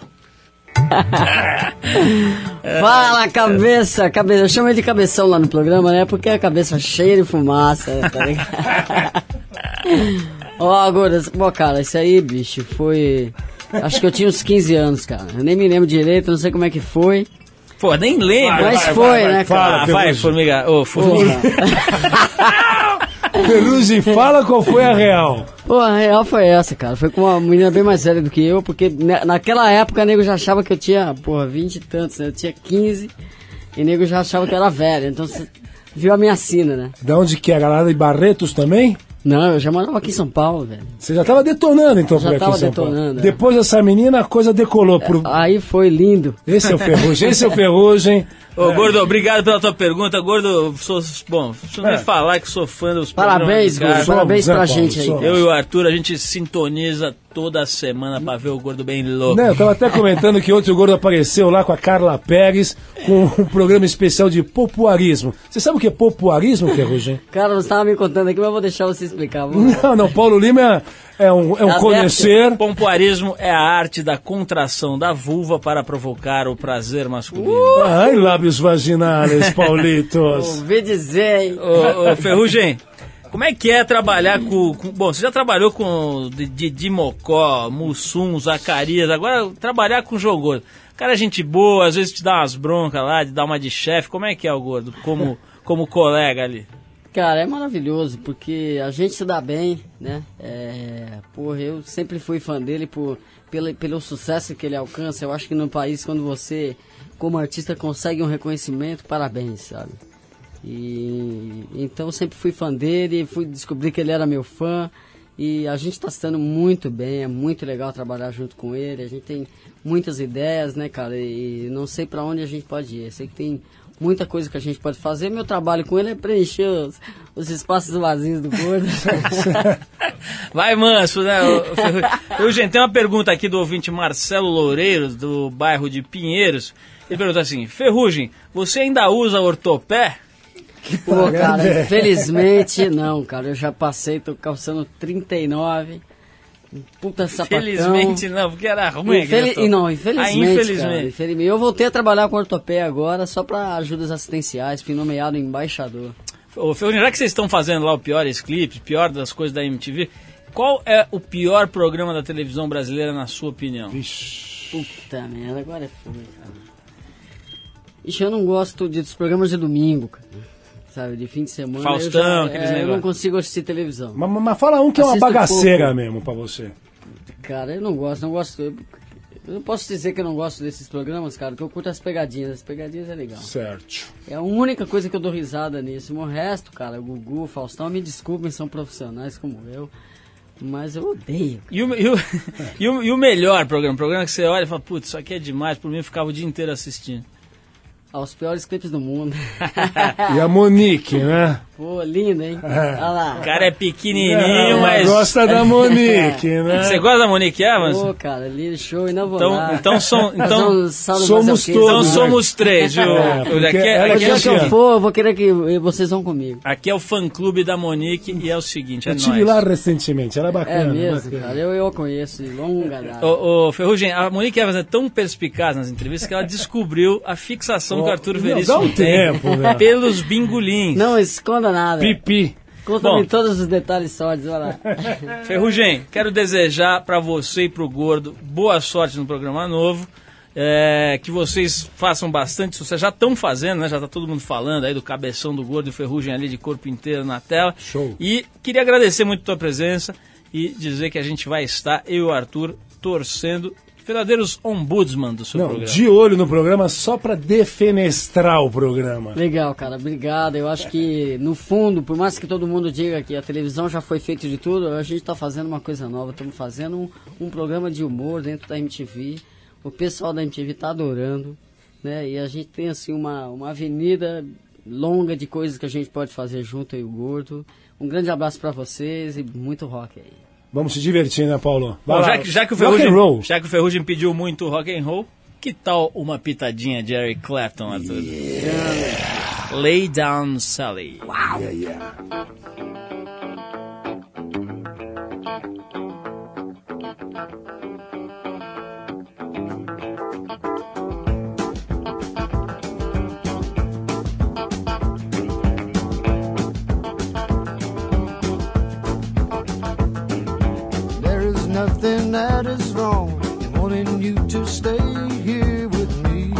Fala, cabeça, cabeça. Eu chamo ele de cabeção lá no programa, né? Porque a cabeça cheia de fumaça, tá ligado? Ó, agora, pô, cara, isso aí, bicho, foi. Acho que eu tinha uns 15 anos, cara. Eu nem me lembro direito, não sei como é que foi. Pô, nem lembro. Mas foi, né, cara? Ah, vai, formiga. Ô, formiga. Porra. Ferrugem, fala qual foi a real. Pô, a real foi essa, cara. Foi com uma menina bem mais velha do que eu, porque na- naquela época o nego já achava que eu tinha, porra, 20 e tantos, né? Eu tinha 15 e o nego já achava que eu era velho. Então você viu a minha sina, né? Da onde que é? Galera de Barretos também? Não, eu já morava aqui em São Paulo, velho. Você já tava detonando então Já por aqui em São Paulo. é. Depois dessa menina, a coisa decolou. Pro... Aí foi lindo. Esse é o Ferrugem, esse é o Ferrugem. Ô, Gordo, obrigado pela tua pergunta. Gordo, sou, bom, preciso nem É. falar que sou fã dos Parabéns, programas do cara. Gordo. Parabéns pra gente aí. Eu e o Arthur, a gente sintoniza toda semana pra ver o Gordo bem louco. Né, eu tava até comentando que ontem o Gordo apareceu lá com a Carla Pérez com um programa especial de popuarismo. Você sabe o que é popuarismo, Ferrugem? Cara, você tava me contando aqui, mas eu vou deixar você explicar. Vamos. Não, não, Paulo Lima é, um, é um conhecer. Pompoarismo é a arte da contração da vulva para provocar o prazer masculino. Ai, lábios vaginais, Paulitos. Ouvi dizer, hein? Ô, ô, Ferrugem, como é que é trabalhar com, com- Bom, você já trabalhou com Didi Mocó, Mussum, Zacarias, agora trabalhar com o João Gordo. Cara, é gente boa, às vezes te dá umas broncas lá, de dar uma de chefe. Como é que é o Gordo, como, como colega ali? Cara, é maravilhoso, porque a gente se dá bem, né? É, porra, eu sempre fui fã dele por, pelo, pelo sucesso que ele alcança. Eu acho que no país, quando você, como artista, consegue um reconhecimento, parabéns, sabe? E então sempre fui fã dele, fui descobrir que ele era meu fã. E a gente está se dando muito bem, é muito legal trabalhar junto com ele. A gente tem muitas ideias, né, cara? E não sei para onde a gente pode ir. Eu sei que tem muita coisa que a gente pode fazer. Meu trabalho com ele é preencher os, os espaços vazios do gordo. Vai, manso, né? Ferrugem? Ferrugem, tem uma pergunta aqui do ouvinte Marcelo Loureiros, do bairro de Pinheiros. Ele pergunta assim: Ferrugem, você ainda usa ortopé? Pô, cara, infelizmente não, cara. Eu já passei, tô calçando 39. Um Puta sapatão. Felizmente não, porque era ruim. Infeli- e não, infelizmente, Ah, cara, infelizmente. infelizmente. Eu voltei a trabalhar com ortopé agora só para ajudas assistenciais, fui nomeado embaixador. Ô, Ferrugem, já que vocês estão fazendo lá o piores clipes, pior das coisas da MTV, qual é o pior programa da televisão brasileira, na sua opinião? Puta merda, agora é foda, cara. Ixi, eu não gosto de, dos programas de domingo, cara. Sabe, de fim de semana. Faustão, eu, já, aqueles é, eu não consigo assistir televisão. Mas, mas- mas fala um que é uma Assisto bagaceira pouco. mesmo pra você. Cara, eu não gosto, não gosto. Eu, eu não posso dizer que eu não gosto desses programas, cara, porque eu curto as pegadinhas. As pegadinhas é legal. Certo. É a única coisa que eu dou risada nisso. O resto, cara, o Gugu, o Faustão, me desculpem, são profissionais como eu. Mas eu odeio. E o, e, o, e, o, e o melhor programa? Programa que você olha e fala, putz, isso aqui é demais, por mim eu ficava o dia inteiro assistindo. Aos piores clipes do mundo. E a Monique, né? Pô, lindo, hein? Olha lá. O cara é pequenininho, mas... gosta da Monique, né? Você gosta da Monique Evans? Pô, cara, lindo, show, e não vou Então, lá. então, som- então, somos todos, então né? somos três, viu? É, aqui, é, aqui, O é dia o que eu for, eu vou querer que vocês vão comigo. aqui é o fã-clube da Monique e é o seguinte, é Eu tive nóis. lá recentemente, ela é É bacana. mesmo, bacana. cara. Eu, eu a conheço de longa data. Ô, ô, Ferrugem, a Monique Evans é tão perspicaz nas entrevistas que ela descobriu a fixação que o Arthur Não, Veríssimo dá um tem tempo, velho. pelos bingolins. Não esconda nada. Pipi. Conta-me todos os detalhes sólidos, olha lá. Ferrugem, quero desejar pra você e pro Gordo boa sorte no programa novo. É, que vocês façam bastante sucesso. Já estão fazendo, né? Já tá todo mundo falando aí do cabeção do Gordo e Ferrugem ali de corpo inteiro na tela. Show. E queria agradecer muito a tua presença e dizer que a gente vai estar, eu e o Arthur, torcendo verdadeiros ombudsman do seu Não, programa. de olho no programa só pra defenestrar o programa. Legal, cara, obrigado. Eu acho que, no fundo, por mais que todo mundo diga que a televisão já foi feita de tudo, a gente tá fazendo uma coisa nova. Estamos fazendo um, um programa de humor dentro da MTV. O pessoal da MTV tá adorando, né? E a gente tem, assim, uma, uma avenida longa de coisas que a gente pode fazer junto aí, o Gordo. Um grande abraço pra vocês e muito rock aí. Vamos se divertir, né, Paulo? Bom, já, que, já, que o Rock and Ferrugem, roll. já que o Ferrugem pediu muito rock and roll, que tal uma pitadinha de Eric Clapton, Arthur? Lay Down Sally. There that is wrong in wanting you to stay here with me.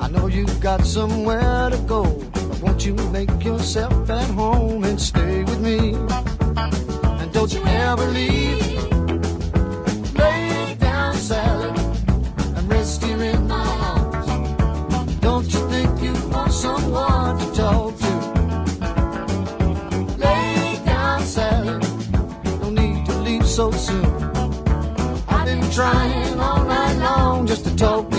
I know you've got somewhere to go, but won't you make yourself at home and stay with me? And don't you ever leave. Trying all night long just to talk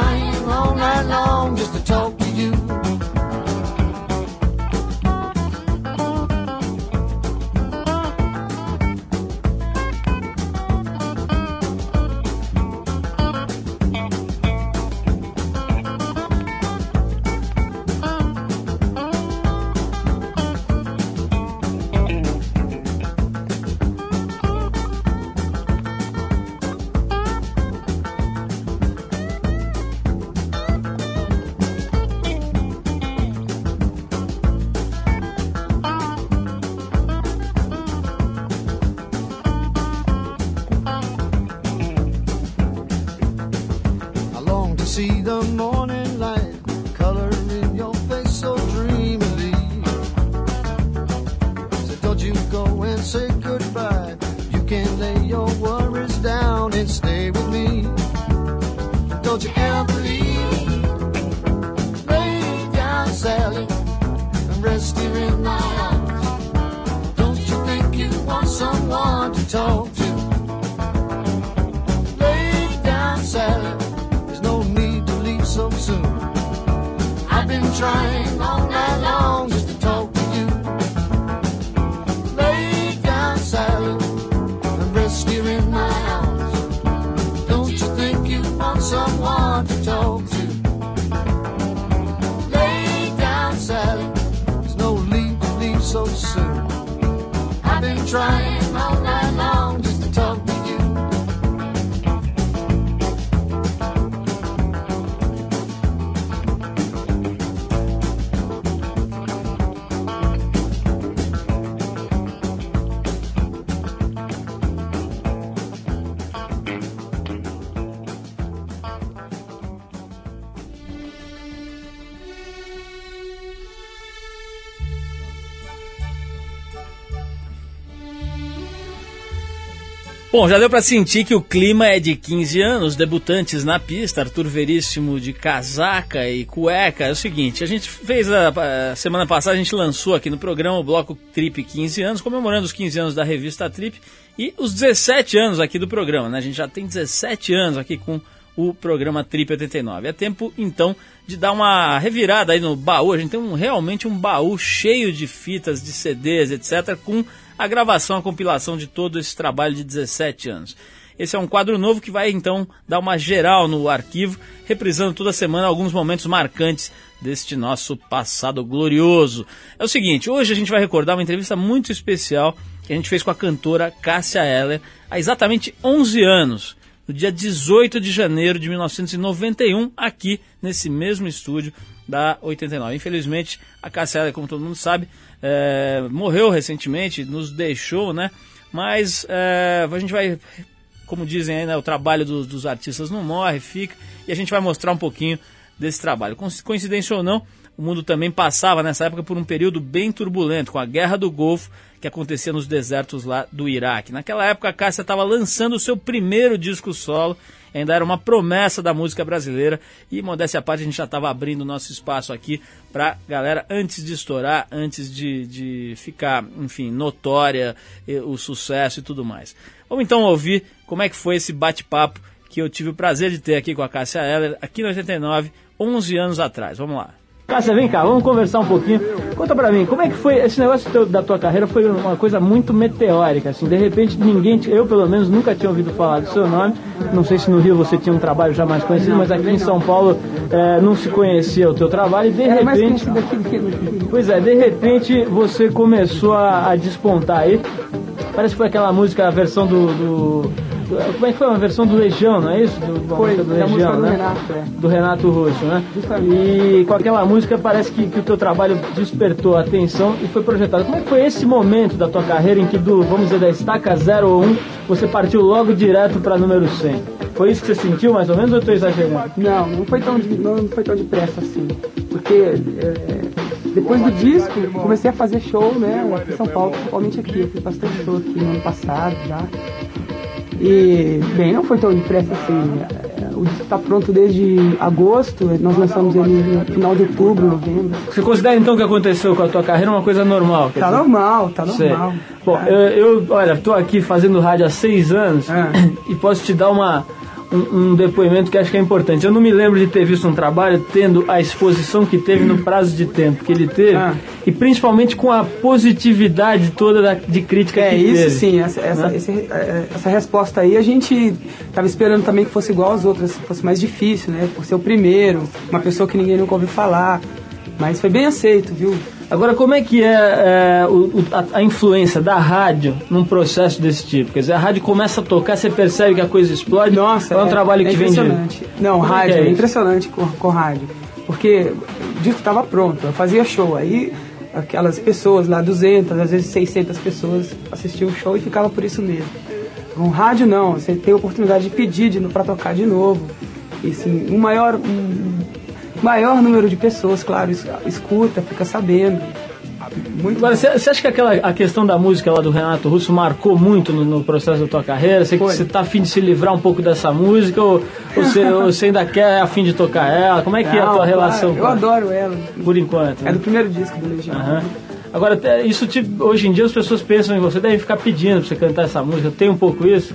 Trying all night long just to talk Bom, já deu pra sentir que o clima é de 15 anos, debutantes na pista, Arthur Veríssimo de casaca e cueca. É o seguinte, a gente fez a, a semana passada, a gente lançou aqui no programa o bloco Trip 15 anos, comemorando os 15 anos da revista Trip e os 17 anos aqui do programa, né? A gente já tem 17 anos aqui com o programa Trip 89. É tempo então de dar uma revirada aí no baú. A gente tem um, realmente um baú cheio de fitas, de CDs, etc, com a gravação, a compilação de todo esse trabalho de 17 anos. Esse é um quadro novo que vai então dar uma geral no arquivo, reprisando toda semana alguns momentos marcantes deste nosso passado glorioso. É o seguinte, hoje a gente vai recordar uma entrevista muito especial que a gente fez com a cantora Cássia Eller há exatamente 11 anos, no dia 18 de janeiro de 1991, aqui nesse mesmo estúdio da 89. Infelizmente, a Cássia Eller, como todo mundo sabe, é, morreu recentemente, nos deixou, né? Mas é, a gente vai, como dizem aí, né, o trabalho dos, dos artistas não morre, fica, e a gente vai mostrar um pouquinho desse trabalho. Coincidência ou não, o mundo também passava nessa época por um período bem turbulento, com a Guerra do Golfo, que acontecia nos desertos lá do Iraque. Naquela época, a Cássia estava lançando o seu primeiro disco solo, ainda era uma promessa da música brasileira, e modéstia à parte, a gente já estava abrindo nosso espaço aqui para galera, antes de estourar, antes de, de ficar, enfim, notória eh, o sucesso e tudo mais. Vamos então ouvir como é que foi esse bate-papo que eu tive o prazer de ter aqui com a Cássia Eller, aqui no 89, 11 anos atrás. Vamos lá. Cássia, vem cá, vamos conversar um pouquinho. Conta pra mim, como é que foi esse negócio teu- da tua carreira? Foi uma coisa muito meteórica, assim. De repente, ninguém, eu pelo menos nunca tinha ouvido falar do seu nome. Não sei se no Rio você tinha um trabalho já mais conhecido, mas aqui em São Paulo eh, não se conhecia o teu trabalho e de É repente. Pois é, de repente você começou a, a despontar aí. Parece que foi aquela música, a versão do- do- Como é que foi? Uma versão do Legião, não é isso? Do, Foi, do da música Legião, do né? Renato, é. Do Renato Russo, né? E com aquela música parece que, que o teu trabalho despertou a atenção e foi projetado. Como é que foi esse momento da tua carreira em que do, vamos dizer, da estaca 01, você partiu logo direto para número 100? Foi isso que você sentiu mais ou menos ou eu estou exagerando? Não, não foi tão, de- não foi tão depressa assim. Porque é, depois do disco, comecei a fazer show, né, aqui em São Paulo, principalmente aqui. Eu fiz bastante show aqui no ano passado já. E, bem, não foi tão depressa assim. É, O disco tá pronto desde agosto, nós lançamos ele no final de outubro, novembro. Você considera então o que aconteceu com a tua carreira uma coisa normal? Tá dizer? normal, tá Sei. normal. Bom, eu, eu, olha, tô aqui fazendo rádio há seis anos Ah. e posso te dar uma, um, um depoimento que acho que é importante. Eu não me lembro de ter visto um trabalho tendo a exposição que teve no prazo de tempo que ele teve Ah. e principalmente com a positividade toda da- de crítica É que isso teve. sim, essa, essa, Né? esse- é, essa resposta aí a gente tava esperando também que fosse igual às outras, que fosse mais difícil, né? Por ser o primeiro, uma pessoa que ninguém nunca ouviu falar. Mas foi bem aceito, viu? Agora, como é que é, é, o- a, a influência da rádio num processo desse tipo? Quer dizer, a rádio começa a tocar, você percebe que a coisa explode? Nossa, é um trabalho é que vem de... impressionante. Não, Como é que rádio, é é, impressionante com, com rádio. Porque o disco estava pronto, eu fazia show. Aí aquelas pessoas lá, 200, às vezes 600 pessoas assistiam o show e ficava por isso mesmo. Com rádio não, você tem a oportunidade de pedir de, para tocar de novo. E assim, um maior, um maior número de pessoas, claro, es- escuta, fica sabendo. Muito Agora, você acha que aquela, a questão da música lá do Renato Russo marcou muito no, no processo da tua carreira? Você, Foi. você tá afim de se livrar um pouco dessa música ou, você, ainda quer afim de tocar ela? Como é que é a Não, tua claro, relação? Eu com ela? adoro ela. Por enquanto. É né? do primeiro disco do Legião. Aham. Agora, isso te, hoje em dia as pessoas pensam em você, devem ficar pedindo pra você cantar essa música. Tem um pouco isso?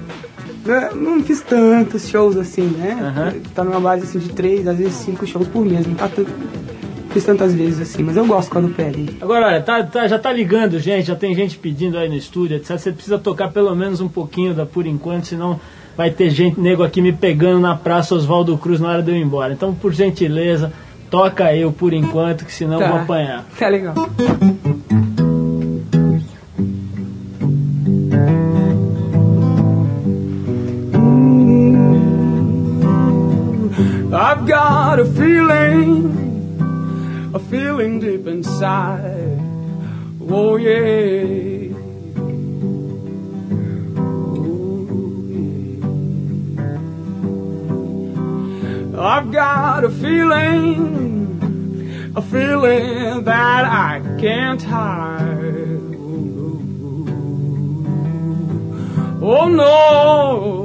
Eu não fiz tantos shows assim, né? Aham. Tá numa base assim de três, às vezes cinco shows por mês. Não tá tu- fiz tantas vezes assim, mas eu gosto quando pedem. Agora, olha, tá, tá- já tá ligando gente, já tem gente pedindo aí no estúdio, etc. Você precisa tocar pelo menos um pouquinho da por enquanto, senão vai ter gente, nego aqui me pegando na praça Oswaldo Cruz na hora de eu ir embora. Então, por gentileza, toca o por enquanto, que senão eu vou apanhar. Tá legal. I've got a feeling, a feeling deep inside. Oh yeah. Oh, yeah. I've got a feeling, a feeling that I can't hide. Oh no.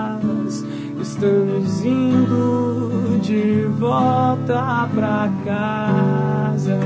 Estamos indo de volta pra casa.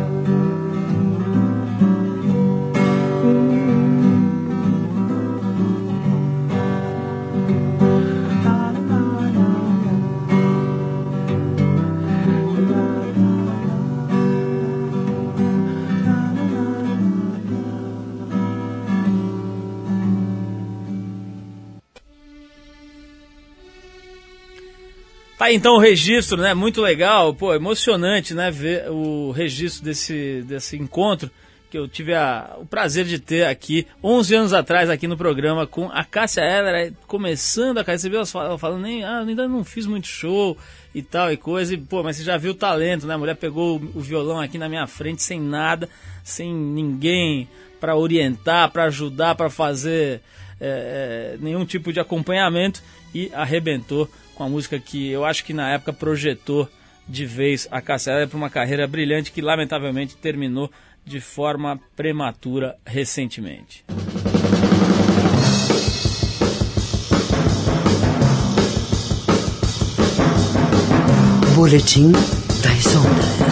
Tá então o registro, né? Muito legal, pô, emocionante, né? Ver o registro desse, desse encontro que eu tive a- o prazer de ter aqui 11 anos atrás aqui no programa com a Cássia Eller, começando a Cássia, você viu ela fal- falando, nem, ah, ainda não fiz muito show e tal e coisa, e pô, mas você já viu o talento, né? A mulher pegou o, violão aqui na minha frente sem nada, sem ninguém para orientar, para ajudar, para fazer é, nenhum tipo de acompanhamento e arrebentou com a música que eu acho que na época projetou de vez a Cassia para uma carreira brilhante que lamentavelmente terminou de forma prematura recentemente. Boletim das ondas.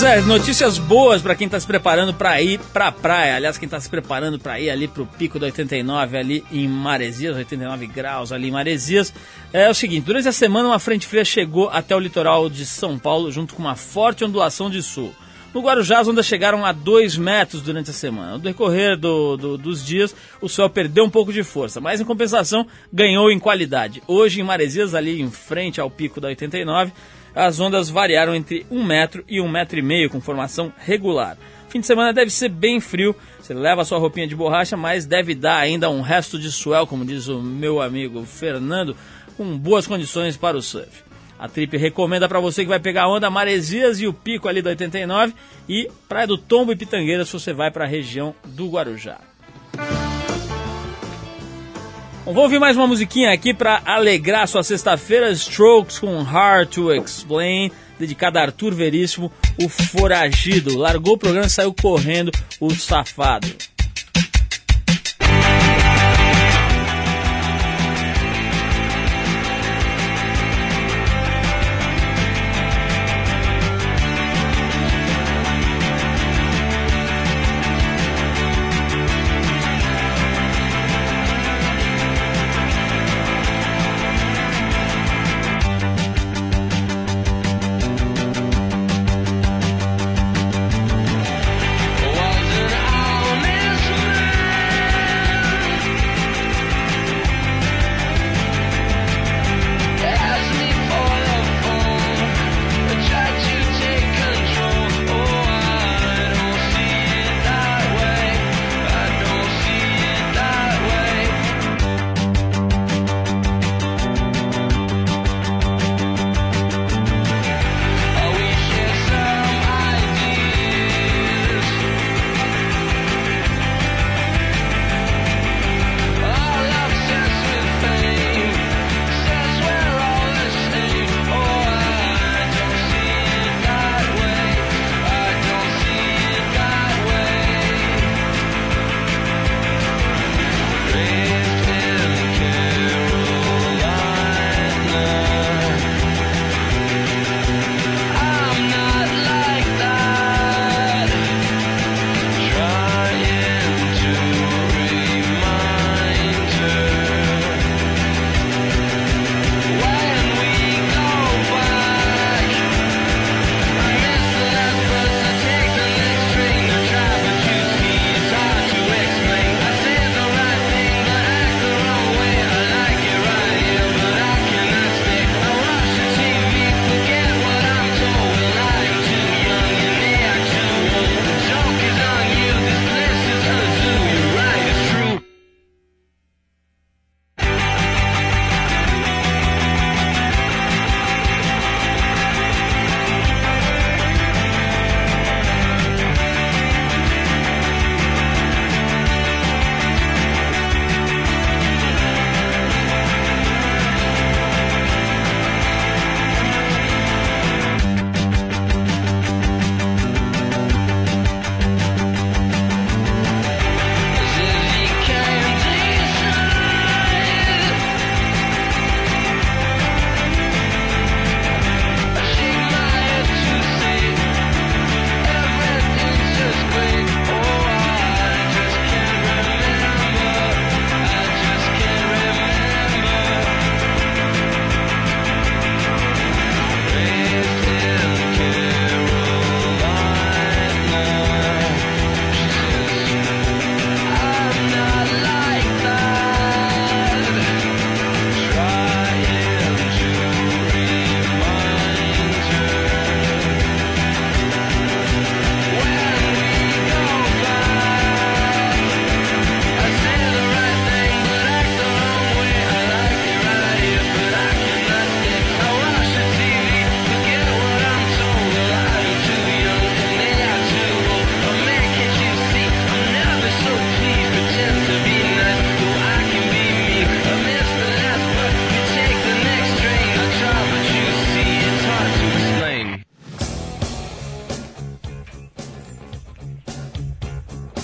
Pois é, notícias boas para quem está se preparando para ir para a praia. Aliás, quem está se preparando para ir ali para o pico do 89 ali em Maresias, 89 graus ali em Maresias. É o seguinte, durante a semana uma frente fria chegou até o litoral de São Paulo junto com uma forte ondulação de sul. No Guarujá, as ondas chegaram a 2 metros durante a semana. No decorrer do- do- dos dias, o sol perdeu um pouco de força, mas em compensação ganhou em qualidade. Hoje, em Maresias, ali em frente ao pico da 89, as ondas variaram entre 1 metro e 1 metro e meio, com formação regular. Fim de semana deve ser bem frio, você leva sua roupinha de borracha, mas deve dar ainda um resto de swell, como diz o meu amigo Fernando, com boas condições para o surf. A Trip recomenda para você que vai pegar a onda Maresias e o pico ali do 89 e Praia do Tombo e Pitangueiras se você vai para a região do Guarujá. Bom, vou ouvir mais uma musiquinha aqui para alegrar sua sexta-feira. Strokes com Hard to Explain, dedicada a Arthur Veríssimo, o foragido. Largou o programa e saiu correndo, o safado.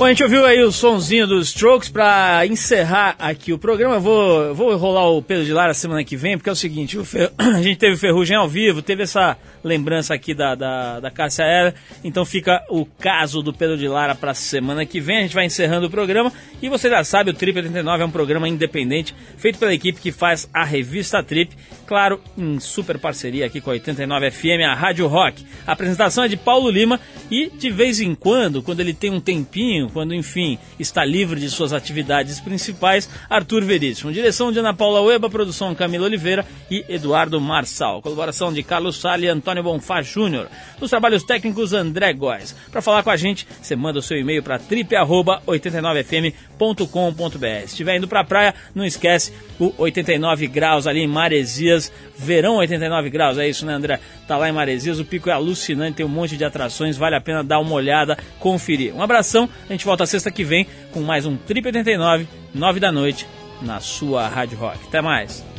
Bom, a gente ouviu aí o sonzinho dos Strokes pra encerrar aqui o programa. Vou, vou rolar o Pedro de Lara semana que vem, porque é o seguinte, o Fer- a gente teve o Ferrugem ao vivo, teve essa lembrança aqui da, da, da Cássia Era, então fica o caso do Pedro de Lara pra semana que vem. A gente vai encerrando o programa e você já sabe, o Trip 89 é um programa independente, feito pela equipe que faz a revista Trip, claro, em super parceria aqui com a 89 FM, a Rádio Rock. A apresentação é de Paulo Lima e de vez em quando, quando ele tem um tempinho, quando enfim está livre de suas atividades principais, Arthur Veríssimo. Direção de Ana Paula Ueba, produção Camila Oliveira e Eduardo Marçal. Colaboração de Carlos Sali e Antônio Bonfá Júnior. Nos trabalhos técnicos, André Góes. Para falar com a gente, você manda o seu e-mail para trip@89fm.com.br. Se estiver indo para a praia, não esquece o 89 graus ali em Maresias, verão 89 graus, é isso, né, André? Tá lá em Maresias, o pico é alucinante, tem um monte de atrações, vale a pena dar uma olhada, conferir. Um abração, a gente volta sexta que vem com mais um Trip 89, 9 da noite, na sua Rádio Rock. Até mais.